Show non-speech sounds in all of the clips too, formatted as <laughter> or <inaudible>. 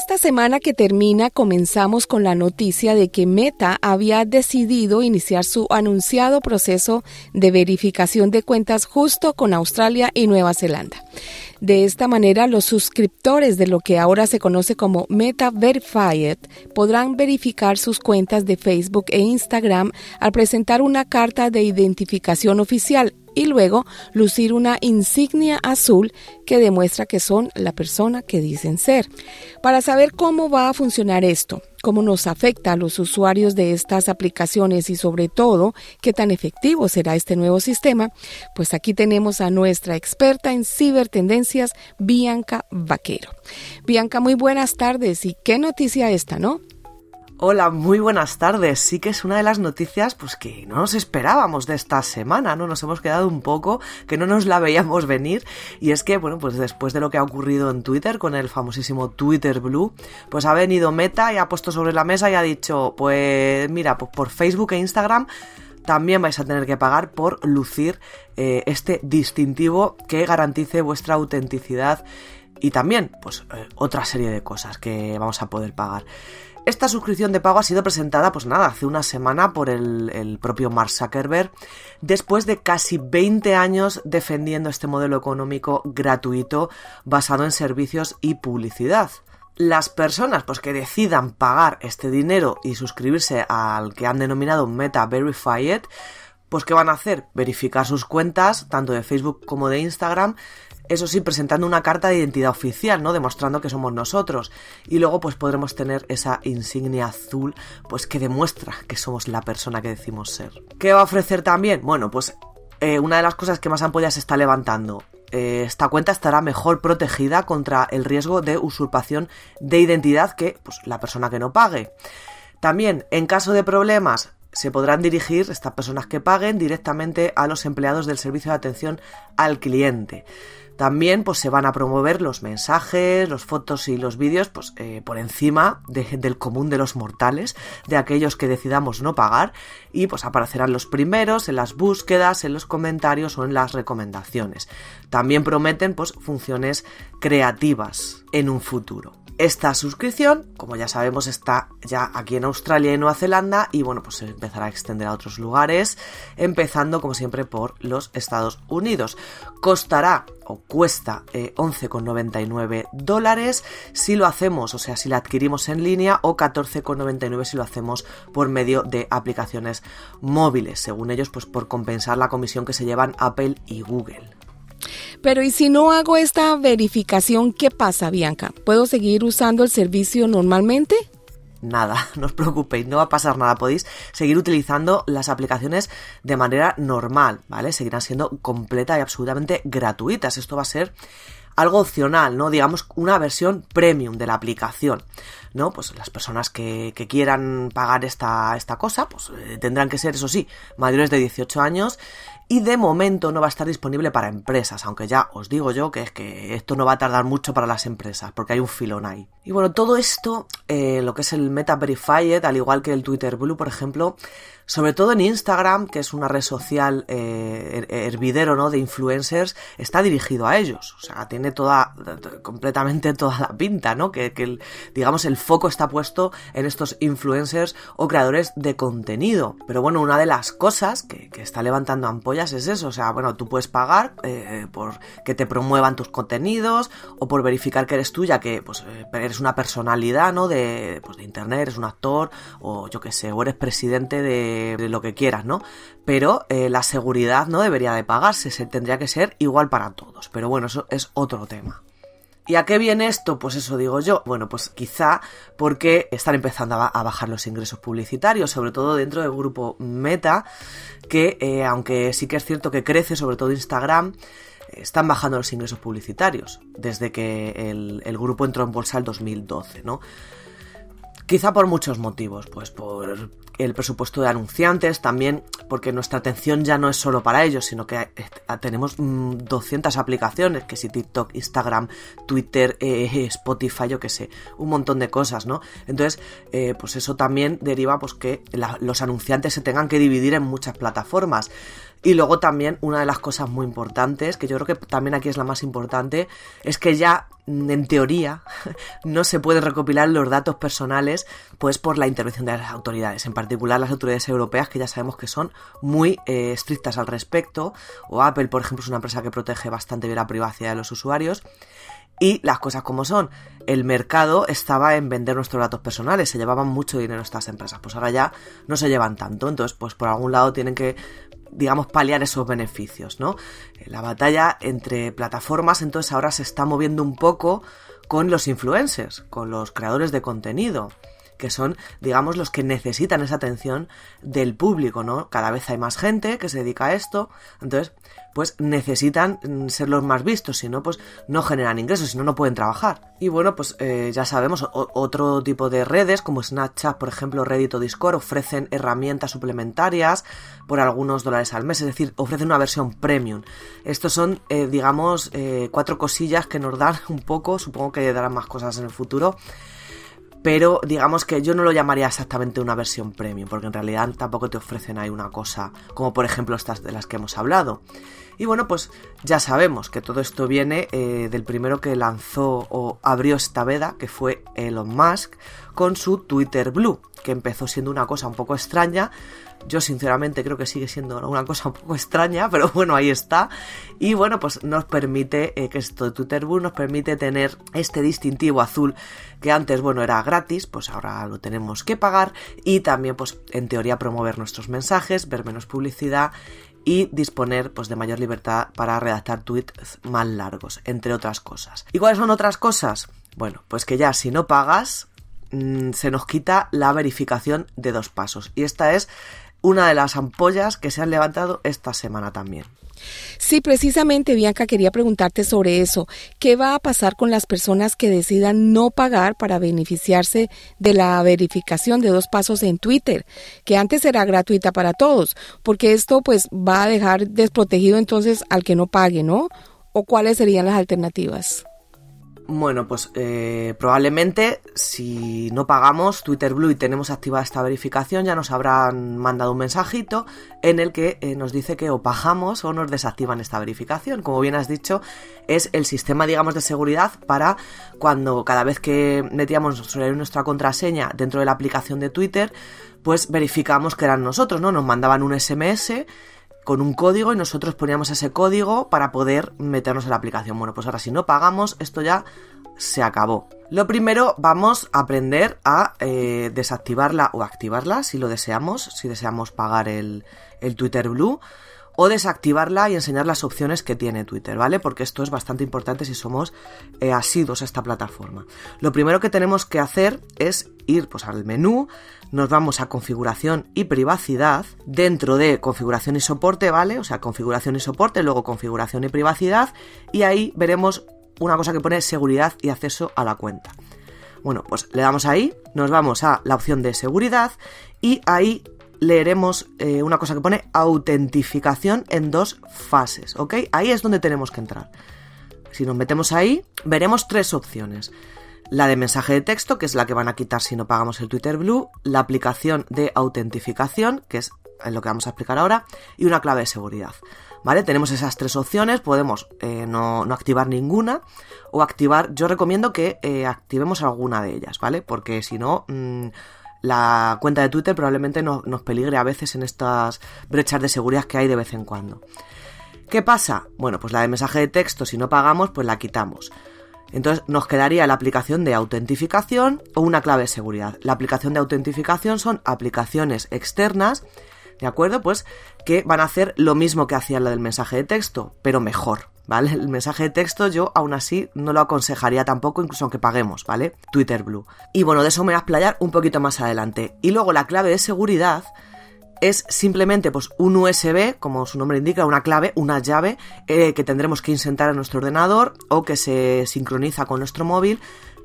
Esta semana que termina comenzamos con la noticia de que Meta había decidido iniciar su anunciado proceso de verificación de cuentas justo con Australia y Nueva Zelanda. De esta manera, los suscriptores de lo que ahora se conoce como Meta Verified podrán verificar sus cuentas de Facebook e Instagram al presentar una carta de identificación oficial y luego lucir una insignia azul que demuestra que son la persona que dicen ser. Para saber cómo va a funcionar esto, cómo nos afecta a los usuarios de estas aplicaciones y sobre todo qué tan efectivo será este nuevo sistema, pues aquí tenemos a nuestra experta en cibertendencias, Bianca Vaquero. Bianca, muy buenas tardes y qué noticia esta, ¿no? Hola, muy buenas tardes. Sí que es una de las noticias pues que no nos esperábamos de esta semana, ¿no? Nos hemos quedado un poco que no nos la veíamos venir y es que, bueno, pues después de lo que ha ocurrido en Twitter con el famosísimo Twitter Blue, pues ha venido Meta y ha puesto sobre la mesa y ha dicho, pues mira, pues por Facebook e Instagram también vais a tener que pagar por lucir eh, este distintivo que garantice vuestra autenticidad y también, pues, eh, otra serie de cosas que vamos a poder pagar. Esta suscripción de pago ha sido presentada, pues nada, hace una semana por el, propio Mark Zuckerberg, después de casi 20 años defendiendo este modelo económico gratuito basado en servicios y publicidad. Las personas pues, que decidan pagar este dinero y suscribirse al que han denominado Meta Verified, pues ¿qué van a hacer? Verificar sus cuentas, tanto de Facebook como de Instagram, eso sí, presentando una carta de identidad oficial, ¿no? Demostrando que somos nosotros. Y luego, pues podremos tener esa insignia azul, pues que demuestra que somos la persona que decimos ser. ¿Qué va a ofrecer también? Bueno, pues eh, una de las cosas que más ampollas se está levantando. Eh, esta cuenta estará mejor protegida contra el riesgo de usurpación de identidad que pues, la persona que no pague. También, en caso de problemas, se podrán dirigir estas personas que paguen directamente a los empleados del servicio de atención al cliente. También pues, se van a promover los mensajes, las fotos y los vídeos pues, eh, por encima del común de los mortales, de aquellos que decidamos no pagar, y pues aparecerán los primeros en las búsquedas, en los comentarios o en las recomendaciones. También prometen pues, funciones creativas en un futuro. Esta suscripción, como ya sabemos, está ya aquí en Australia y Nueva Zelanda y bueno, pues se empezará a extender a otros lugares, empezando como siempre por los Estados Unidos. Costará o cuesta 11,99 eh, dólares si lo hacemos, o sea, si la adquirimos en línea o 14,99 si lo hacemos por medio de aplicaciones móviles, según ellos, pues por compensar la comisión que se llevan Apple y Google. Pero ¿y si no hago esta verificación, qué pasa, Bianca? ¿Puedo seguir usando el servicio normalmente? Nada, <laughs> no os preocupéis, no va a pasar nada. Podéis seguir utilizando las aplicaciones de manera normal, ¿vale? Seguirán siendo completa y absolutamente gratuitas. Esto va a ser algo opcional, ¿no? Digamos una versión premium de la aplicación, ¿no? Pues las personas que, quieran pagar esta, esta cosa, pues eh, tendrán que ser, eso sí, mayores de 18 años y de momento no va a estar disponible para empresas, aunque ya os digo yo que es que esto no va a tardar mucho para las empresas, porque hay un filón ahí. Y bueno, todo esto, eh, lo que es el Meta Verified, al igual que el Twitter Blue, por ejemplo, sobre todo en Instagram, que es una red social eh, hervidero ¿no? de influencers, está dirigido a ellos. O sea, tiene toda, completamente toda la pinta, ¿no? Que, digamos, el foco está puesto en estos influencers o creadores de contenido. Pero bueno, una de las cosas que, que está levantando es eso. O sea, bueno, tú puedes pagar eh, por que te promuevan tus contenidos o por verificar que eres tú, ya que pues, eh, eres una personalidad, ¿no? De, pues, de internet, eres un actor o yo qué sé, o eres presidente de de, lo que quieras, ¿no? Pero eh, la seguridad no debería de pagarse, se tendría que ser igual para todos. Pero bueno, eso es otro tema. ¿Y a qué viene esto? Pues eso digo yo. Bueno, pues quizá porque están empezando a, bajar los ingresos publicitarios, sobre todo dentro del grupo Meta, que eh, aunque sí que es cierto que crece, sobre todo Instagram, están bajando los ingresos publicitarios desde que el, el grupo entró en bolsa el 2012, ¿no? Quizá por muchos motivos, pues por el presupuesto de anunciantes, también porque nuestra atención ya no es solo para ellos, sino que eh, tenemos 200 mm, aplicaciones, que si TikTok, Instagram, Twitter, eh, Spotify, yo que sé, un montón de cosas, ¿no? Entonces, eh, pues eso también deriva pues que los anunciantes se tengan que dividir en muchas plataformas. Y luego también una de las cosas muy importantes, que yo creo que también aquí es la más importante, es que ya en teoría <laughs> no se pueden recopilar los datos personales pues por la intervención de las autoridades, en particular las autoridades europeas que ya sabemos que son muy eh, estrictas al respecto, o Apple por ejemplo es una empresa que protege bastante bien la privacidad de los usuarios. Y las cosas como son, el mercado estaba en vender nuestros datos personales, se llevaban mucho dinero estas empresas, pues ahora ya no se llevan tanto, entonces pues por algún lado tienen que digamos, paliar esos beneficios, ¿no? La batalla entre plataformas entonces ahora se está moviendo un poco con los influencers, con los creadores de contenido que son, digamos, los que necesitan esa atención del público, ¿no? Cada vez hay más gente que se dedica a esto, entonces, pues necesitan mm, ser los más vistos, si no, pues no generan ingresos, si no, no pueden trabajar. Y bueno, pues eh, ya sabemos, otro tipo de redes, como Snapchat, por ejemplo, Reddit o Discord, ofrecen herramientas suplementarias por algunos dólares al mes, es decir, ofrecen una versión premium. Estos son, eh, digamos, eh, cuatro cosillas que nos dan <laughs> un poco, supongo que darán más cosas en el futuro, pero digamos que yo no lo llamaría exactamente una versión premium, porque en realidad tampoco te ofrecen ahí una cosa como por ejemplo estas de las que hemos hablado. Y bueno, pues ya sabemos que todo esto viene eh, del primero que lanzó o abrió esta veda, que fue Elon Musk, con su Twitter Blue, que empezó siendo una cosa un poco extraña, yo sinceramente creo que sigue siendo una cosa un poco extraña, pero <laughs> bueno, ahí está. Y bueno, pues nos permite, eh, que esto de Twitter Blue nos permite tener este distintivo azul que antes, bueno, era gratis, pues ahora lo tenemos que pagar y también, pues en teoría, promover nuestros mensajes, ver menos publicidad y disponer pues de mayor libertad para redactar tweets más largos, entre otras cosas. ¿Y cuáles son otras cosas? Bueno, pues que ya si no pagas, mm, se nos quita la verificación de dos pasos. Y esta es una de las ampollas que se han levantado esta semana también. Sí, precisamente, Bianca, quería preguntarte sobre eso. ¿Qué va a pasar con las personas que decidan no pagar para beneficiarse de la verificación de dos pasos en Twitter, que antes era gratuita para todos? Porque esto pues va a dejar desprotegido entonces al que no pague, ¿no? ¿O cuáles serían las alternativas? Bueno, pues eh, probablemente si no pagamos Twitter Blue y tenemos activada esta verificación, ya nos habrán mandado un mensajito en el que eh, nos dice que o pagamos o nos desactivan esta verificación. Como bien has dicho, es el sistema, digamos, de seguridad para cuando cada vez que metíamos nuestra contraseña dentro de la aplicación de Twitter, pues verificamos que eran nosotros, ¿no? Nos mandaban un SMS con un código y nosotros poníamos ese código para poder meternos en la aplicación. Bueno, pues ahora si no pagamos, esto ya se acabó. Lo primero, vamos a aprender a eh, desactivarla o activarla si lo deseamos, si deseamos pagar el, el Twitter Blue o desactivarla y enseñar las opciones que tiene Twitter, ¿vale? Porque esto es bastante importante si somos eh, asidos a esta plataforma. Lo primero que tenemos que hacer es ir pues, al menú, nos vamos a configuración y privacidad, dentro de configuración y soporte, ¿vale? O sea, configuración y soporte, luego configuración y privacidad, y ahí veremos una cosa que pone seguridad y acceso a la cuenta. Bueno, pues le damos ahí, nos vamos a la opción de seguridad y ahí leeremos eh, una cosa que pone autentificación en dos fases, ¿ok? Ahí es donde tenemos que entrar. Si nos metemos ahí, veremos tres opciones la de mensaje de texto, que es la que van a quitar si no pagamos el Twitter Blue, la aplicación de autentificación, que es lo que vamos a explicar ahora, y una clave de seguridad. ¿Vale? Tenemos esas tres opciones, podemos eh, no, activar ninguna o activar, yo recomiendo que eh, activemos alguna de ellas, ¿vale? Porque si no, mm, la cuenta de Twitter probablemente nos peligre a veces en estas brechas de seguridad que hay de vez en cuando. ¿Qué pasa? Bueno, pues la de mensaje de texto, si no pagamos, pues la quitamos. Entonces nos quedaría la aplicación de autentificación o una clave de seguridad. La aplicación de autentificación son aplicaciones externas, ¿de acuerdo? Pues que van a hacer lo mismo que hacía la del mensaje de texto, pero mejor, ¿vale? El mensaje de texto yo aún así no lo aconsejaría tampoco, incluso aunque paguemos, ¿vale? Twitter Blue. Y bueno, de eso me voy a explayar un poquito más adelante. Y luego la clave de seguridad es simplemente pues, un USB, como su nombre indica, una clave, una llave eh, que tendremos que insertar en nuestro ordenador o que se sincroniza con nuestro móvil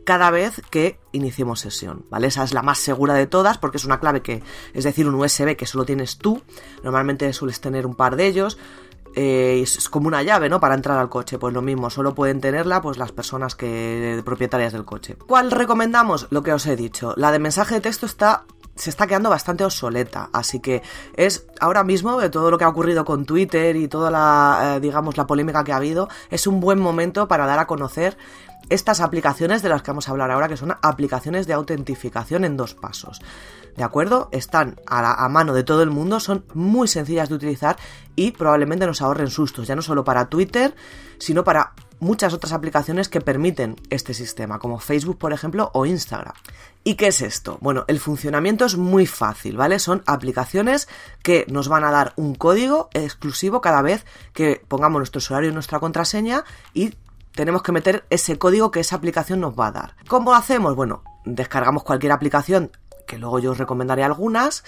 cada vez que iniciemos sesión, ¿vale? Esa es la más segura de todas porque es una clave que, es decir, un USB que solo tienes tú, normalmente sueles tener un par de ellos, eh, es como una llave, ¿no? Para entrar al coche, pues lo mismo, solo pueden tenerla pues las personas que propietarias del coche. ¿Cuál recomendamos? Lo que os he dicho, la de mensaje de texto está se está quedando bastante obsoleta, así que es ahora mismo de todo lo que ha ocurrido con Twitter y toda la eh, digamos la polémica que ha habido, es un buen momento para dar a conocer estas aplicaciones de las que vamos a hablar ahora, que son aplicaciones de autentificación en dos pasos. ¿De acuerdo? Están a, mano de todo el mundo, son muy sencillas de utilizar y probablemente nos ahorren sustos, ya no solo para Twitter, sino para muchas otras aplicaciones que permiten este sistema, como Facebook, por ejemplo, o Instagram. ¿Y qué es esto? Bueno, el funcionamiento es muy fácil, ¿vale? Son aplicaciones que nos van a dar un código exclusivo cada vez que pongamos nuestro usuario y nuestra contraseña y tenemos que meter ese código que esa aplicación nos va a dar. ¿Cómo lo hacemos? Bueno, descargamos cualquier aplicación, que luego yo os recomendaré algunas,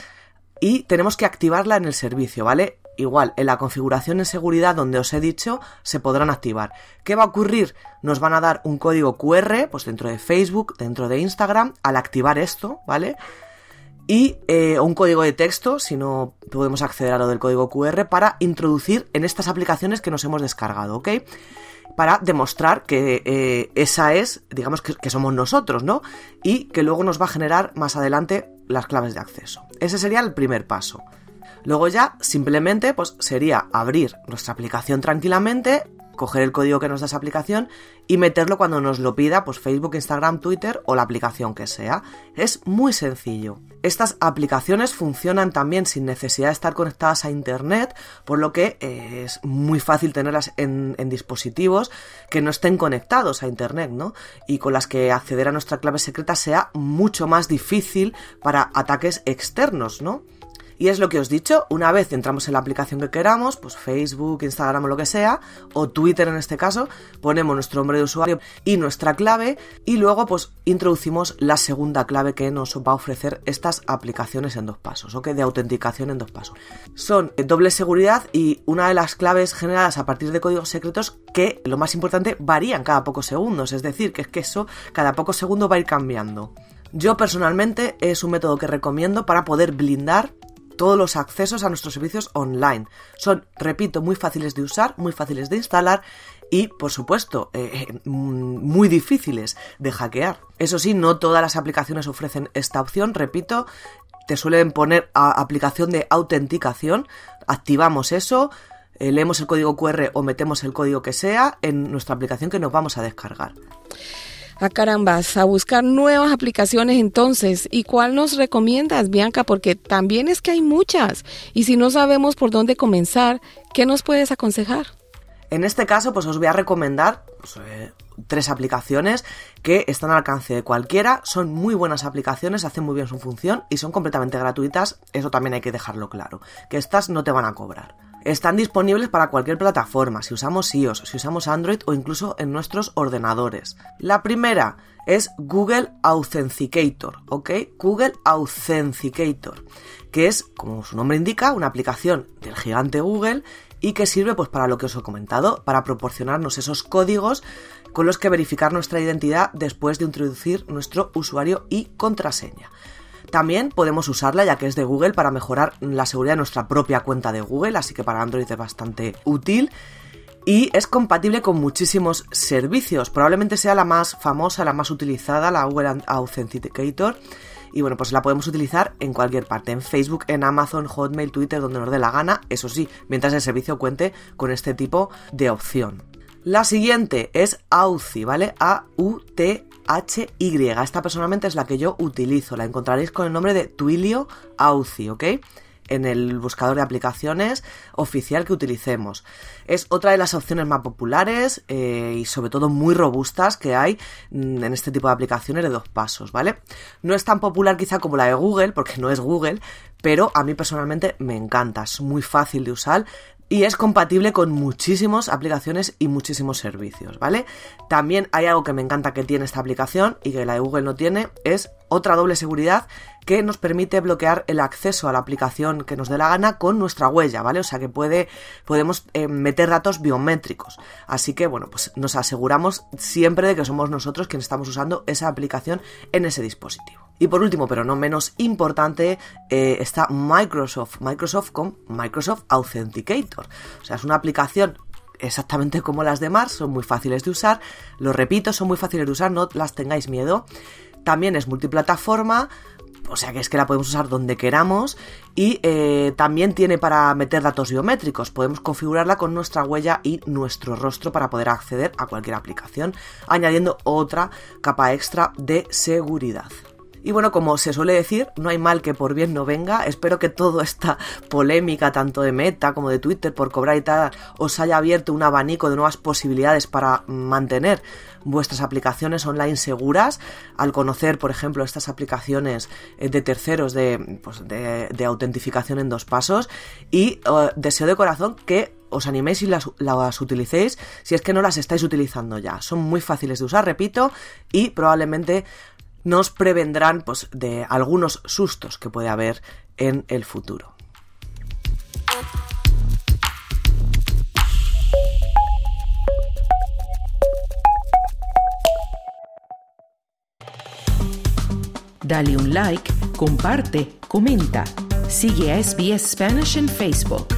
y tenemos que activarla en el servicio, ¿vale? Igual, en la configuración en seguridad donde os he dicho, se podrán activar. ¿Qué va a ocurrir? Nos van a dar un código QR, pues dentro de Facebook, dentro de Instagram, al activar esto, ¿vale? Y eh, un código de texto, si no podemos acceder a lo del código QR, para introducir en estas aplicaciones que nos hemos descargado, ¿ok? para demostrar que eh, esa es, digamos, que, somos nosotros, ¿no? Y que luego nos va a generar más adelante las claves de acceso. Ese sería el primer paso. Luego ya simplemente pues sería abrir nuestra aplicación tranquilamente, coger el código que nos da esa aplicación y meterlo cuando nos lo pida pues Facebook, Instagram, Twitter o la aplicación que sea. Es muy sencillo. Estas aplicaciones funcionan también sin necesidad de estar conectadas a Internet, por lo que eh, es muy fácil tenerlas en, en, dispositivos que no estén conectados a Internet, ¿no? Y con las que acceder a nuestra clave secreta sea mucho más difícil para ataques externos, ¿no? Y es lo que os he dicho, una vez entramos en la aplicación que queramos, pues Facebook, Instagram o lo que sea, o Twitter en este caso, ponemos nuestro nombre de usuario y nuestra clave y luego pues introducimos la segunda clave que nos va a ofrecer estas aplicaciones en dos pasos, ¿ok? De autenticación en dos pasos. Son doble seguridad y una de las claves generadas a partir de códigos secretos que, lo más importante, varían cada pocos segundos, es decir, que es que eso cada pocos segundos va a ir cambiando. Yo personalmente es un método que recomiendo para poder blindar todos los accesos a nuestros servicios online. Son, repito, muy fáciles de usar, muy fáciles de instalar y, por supuesto, eh, eh, muy difíciles de hackear. Eso sí, no todas las aplicaciones ofrecen esta opción, repito, te suelen poner aplicación de autenticación, activamos eso, eh, leemos el código QR o metemos el código que sea en nuestra aplicación que nos vamos a descargar. A ah, carambas, a buscar nuevas aplicaciones entonces. ¿Y cuál nos recomiendas, Bianca? Porque también es que hay muchas. Y si no sabemos por dónde comenzar, ¿qué nos puedes aconsejar? En este caso, pues os voy a recomendar pues, eh, tres aplicaciones que están al alcance de cualquiera. Son muy buenas aplicaciones, hacen muy bien su función y son completamente gratuitas. Eso también hay que dejarlo claro. Que estas no te van a cobrar. Están disponibles para cualquier plataforma, si usamos iOS, si usamos Android o incluso en nuestros ordenadores. La primera es Google Authenticator, ¿ok? Google Authenticator, que es, como su nombre indica, una aplicación del gigante Google y que sirve pues para lo que os he comentado, para proporcionarnos esos códigos con los que verificar nuestra identidad después de introducir nuestro usuario y contraseña. También podemos usarla ya que es de Google para mejorar la seguridad de nuestra propia cuenta de Google, así que para Android es bastante útil. Y es compatible con muchísimos servicios. Probablemente sea la más famosa, la más utilizada, la Google Authenticator. Y bueno, pues la podemos utilizar en cualquier parte, en Facebook, en Amazon, Hotmail, Twitter, donde nos dé la gana, eso sí, mientras el servicio cuente con este tipo de opción. La siguiente es Authy, ¿vale? A-U-T-H-Y. Esta personalmente es la que yo utilizo. La encontraréis con el nombre de Twilio Authy, ¿ok? en el buscador de aplicaciones oficial que utilicemos. Es otra de las opciones más populares eh, y sobre todo muy robustas que hay mm, en este tipo de aplicaciones de dos pasos, ¿vale? No es tan popular quizá como la de Google, porque no es Google, pero a mí personalmente me encanta, es muy fácil de usar, y es compatible con muchísimas aplicaciones y muchísimos servicios, ¿vale? También hay algo que me encanta que tiene esta aplicación y que la de Google no tiene, es otra doble seguridad que nos permite bloquear el acceso a la aplicación que nos dé la gana con nuestra huella, ¿vale? O sea que puede, podemos eh, meter datos biométricos. Así que, bueno, pues nos aseguramos siempre de que somos nosotros quienes estamos usando esa aplicación en ese dispositivo. Y por último, pero no menos importante, eh, está Microsoft. Microsoft con Microsoft Authenticator. O sea, es una aplicación exactamente como las demás, son muy fáciles de usar. Lo repito, son muy fáciles de usar, no las tengáis miedo. También es multiplataforma, o sea que es que la podemos usar donde queramos y eh, también tiene para meter datos biométricos. Podemos configurarla con nuestra huella y nuestro rostro para poder acceder a cualquier aplicación, añadiendo otra capa extra de seguridad. Y bueno, como se suele decir, no hay mal que por bien no venga. Espero que toda esta polémica, tanto de Meta como de Twitter, por cobrar y tal, os haya abierto un abanico de nuevas posibilidades para mantener vuestras aplicaciones online seguras. Al conocer, por ejemplo, estas aplicaciones eh, de terceros de, pues, de, autentificación en dos pasos. Y eh, deseo de corazón que os animéis y las, las, utilicéis si es que no las estáis utilizando ya. Son muy fáciles de usar, repito, y probablemente nos prevendrán pues, de algunos sustos que puede haber en el futuro. Dale un like, comparte, comenta. Sigue a SBS Spanish en Facebook.